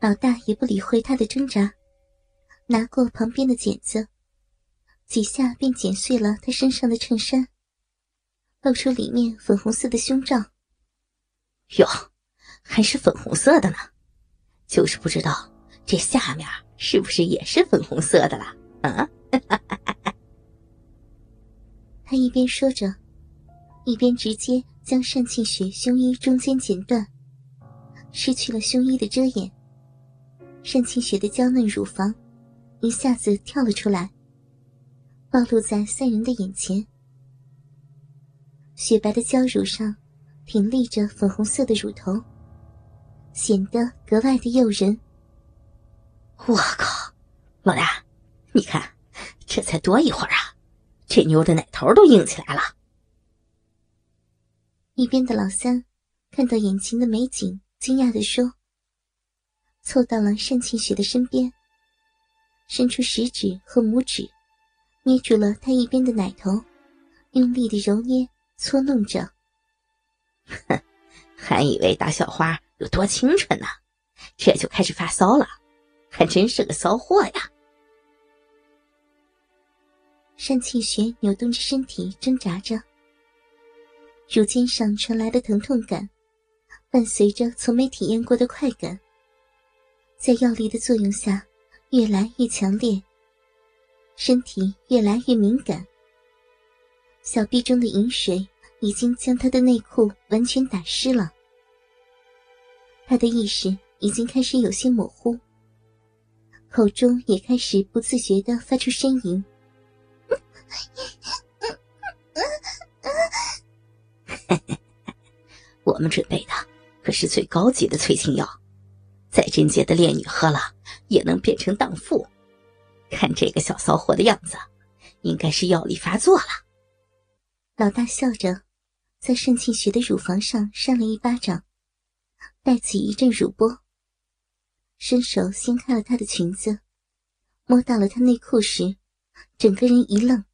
老大也不理会他的挣扎，拿过旁边的剪子，几下便剪碎了他身上的衬衫，露出里面粉红色的胸罩。哟，还是粉红色的呢，就是不知道这下面是不是也是粉红色的了？啊！他一边说着，一边直接将单庆雪胸衣中间剪断，失去了胸衣的遮掩。单庆雪的娇嫩乳房一下子跳了出来，暴露在三人的眼前。雪白的娇乳上挺立着粉红色的乳头，显得格外的诱人。我靠，老大，你看，这才多一会儿啊，这妞的奶头都硬起来了。一边的老三看到眼前的美景，惊讶的说。凑到了单庆雪的身边，伸出食指和拇指，捏住了她一边的奶头，用力的揉捏搓弄着。哼，还以为大小花有多清纯呢，这就开始发骚了，还真是个骚货呀！单庆雪扭动着身体挣扎着，乳尖上传来的疼痛感，伴随着从没体验过的快感。在药力的作用下，越来越强烈，身体越来越敏感。小臂中的饮水已经将他的内裤完全打湿了，他的意识已经开始有些模糊，口中也开始不自觉的发出呻吟。我们准备的可是最高级的催情药。在贞洁的烈女喝了也能变成荡妇，看这个小骚货的样子，应该是药力发作了。老大笑着，在盛庆雪的乳房上扇了一巴掌，带起一阵乳波。伸手掀开了她的裙子，摸到了她内裤时，整个人一愣：“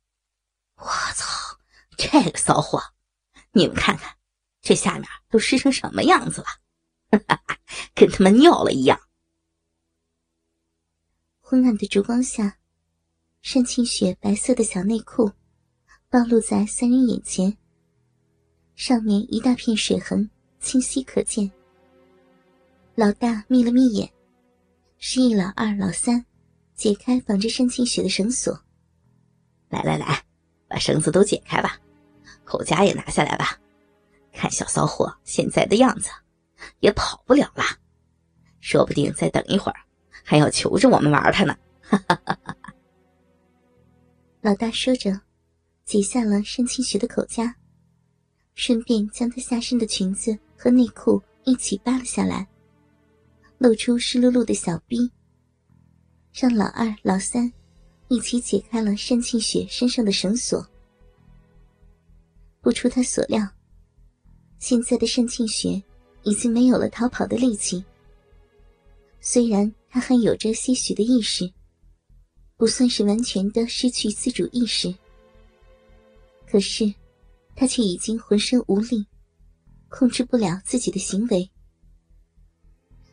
我操，这个骚货！你们看看，这下面都湿成什么样子了！”哈哈，跟他们尿了一样。昏暗的烛光下，单清雪白色的小内裤暴露在三人眼前，上面一大片水痕清晰可见。老大眯了眯眼，示意老二、老三解开绑着单清雪的绳索。来来来，把绳子都解开吧，口夹也拿下来吧，看小骚货现在的样子。也跑不了了，说不定再等一会儿，还要求着我们玩他呢。哈哈哈哈老大说着，解下了单清雪的口夹，顺便将她下身的裙子和内裤一起扒了下来，露出湿漉漉的小臂。让老二、老三一起解开了单庆雪身上的绳索。不出他所料，现在的单庆雪。已经没有了逃跑的力气。虽然他还有着些许的意识，不算是完全的失去自主意识，可是他却已经浑身无力，控制不了自己的行为，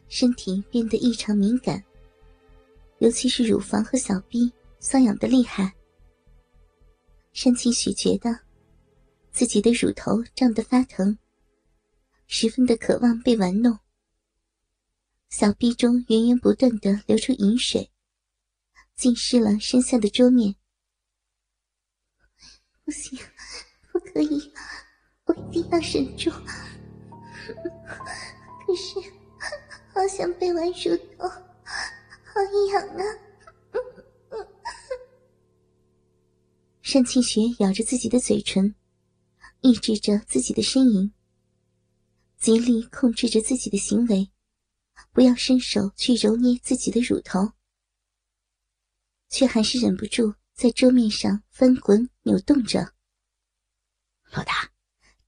身体变得异常敏感，尤其是乳房和小臂瘙痒的厉害。单清雪觉得自己的乳头胀得发疼。十分的渴望被玩弄，小臂中源源不断的流出饮水，浸湿了身下的桌面。不行，不可以，我一定要忍住。可是，好想被玩乳头，好痒啊！单庆雪咬着自己的嘴唇，抑制着自己的呻吟。极力控制着自己的行为，不要伸手去揉捏自己的乳头，却还是忍不住在桌面上翻滚扭动着。老大，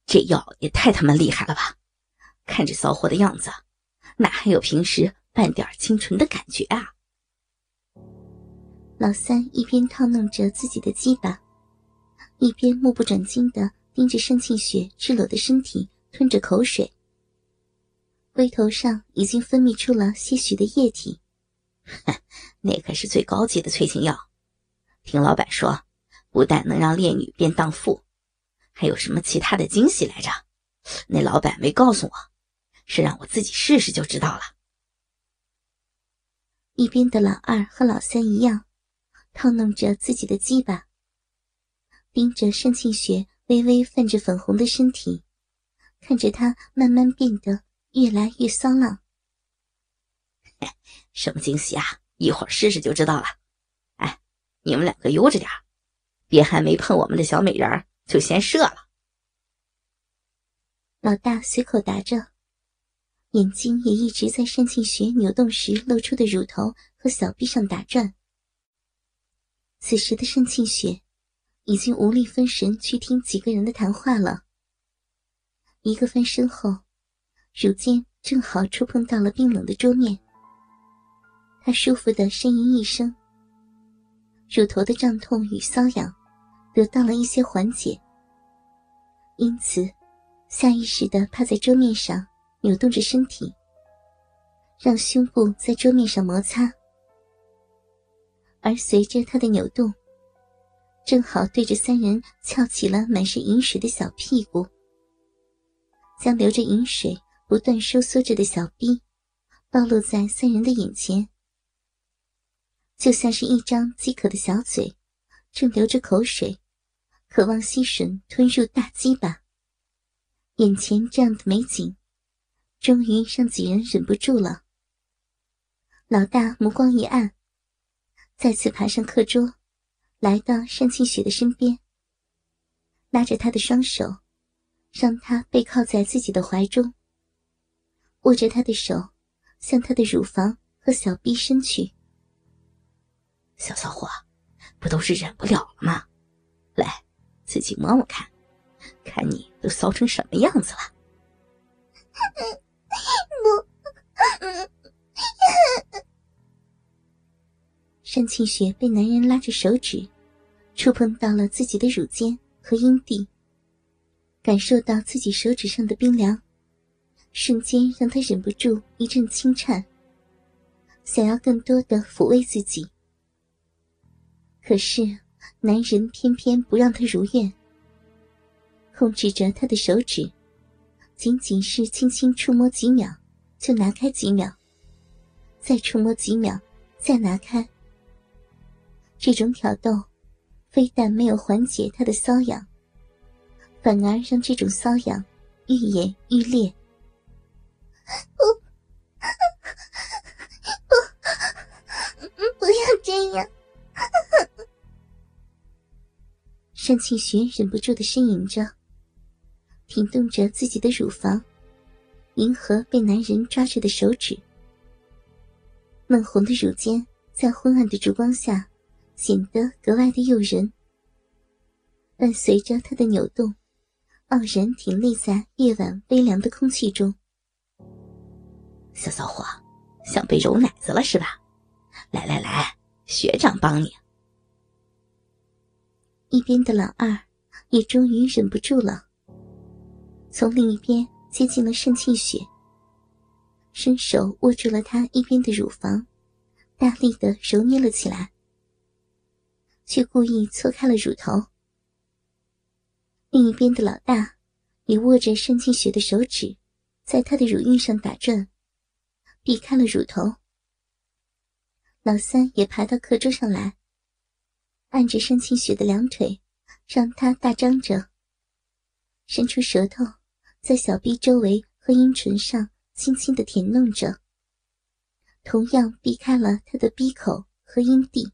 这药也太他妈厉害了吧！看这骚货的样子，哪还有平时半点清纯的感觉啊？老三一边套弄着自己的鸡巴，一边目不转睛的盯着单庆雪赤裸的身体，吞着口水。龟头上已经分泌出了些许的液体。那可是最高级的催情药，听老板说，不但能让烈女变荡妇，还有什么其他的惊喜来着？那老板没告诉我，是让我自己试试就知道了。一边的老二和老三一样，套弄着自己的鸡巴，盯着单庆雪微微泛着粉红的身体，看着她慢慢变得越来越骚浪。什么惊喜啊！一会儿试试就知道了。哎，你们两个悠着点别还没碰我们的小美人就先射了。老大随口答着，眼睛也一直在单庆雪扭动时露出的乳头和小臂上打转。此时的单庆雪已经无力分神去听几个人的谈话了。一个翻身后，如今正好触碰到了冰冷的桌面。他舒服的呻吟一声，乳头的胀痛与瘙痒得到了一些缓解，因此下意识的趴在桌面上扭动着身体，让胸部在桌面上摩擦，而随着他的扭动，正好对着三人翘起了满是银水的小屁股，将流着银水不断收缩着的小臂暴露在三人的眼前。就像是一张饥渴的小嘴，正流着口水，渴望吸吮吞入大鸡巴。眼前这样的美景，终于让几人忍不住了。老大目光一暗，再次爬上课桌，来到单清雪的身边，拉着她的双手，让她背靠在自己的怀中，握着他的手，向他的乳房和小臂伸去。小骚货，不都是忍不了了吗？来，自己摸摸看，看你都骚成什么样子了。不，单庆雪被男人拉着手指，触碰到了自己的乳尖和阴蒂，感受到自己手指上的冰凉，瞬间让他忍不住一阵轻颤，想要更多的抚慰自己。可是，男人偏偏不让她如愿，控制着她的手指，仅仅是轻轻触摸几秒，就拿开几秒，再触摸几秒，再拿开。这种挑逗，非但没有缓解她的瘙痒，反而让这种瘙痒愈演愈烈。不，不，不要这样！单庆雪忍不住的呻吟着，挺动着自己的乳房，迎合被男人抓着的手指。嫩红的乳尖在昏暗的烛光下显得格外的诱人，伴随着她的扭动，傲然挺立在夜晚微凉的空气中。小骚货，想被揉奶子了是吧？来来来，学长帮你。一边的老二也终于忍不住了，从另一边接近了盛庆雪，伸手握住了她一边的乳房，大力的揉捏了起来，却故意错开了乳头。另一边的老大也握着盛庆雪的手指，在她的乳晕上打转，避开了乳头。老三也爬到课桌上来。按着盛清雪的两腿，让她大张着，伸出舌头，在小臂周围和阴唇上轻轻的舔弄着，同样避开了她的鼻口和阴蒂。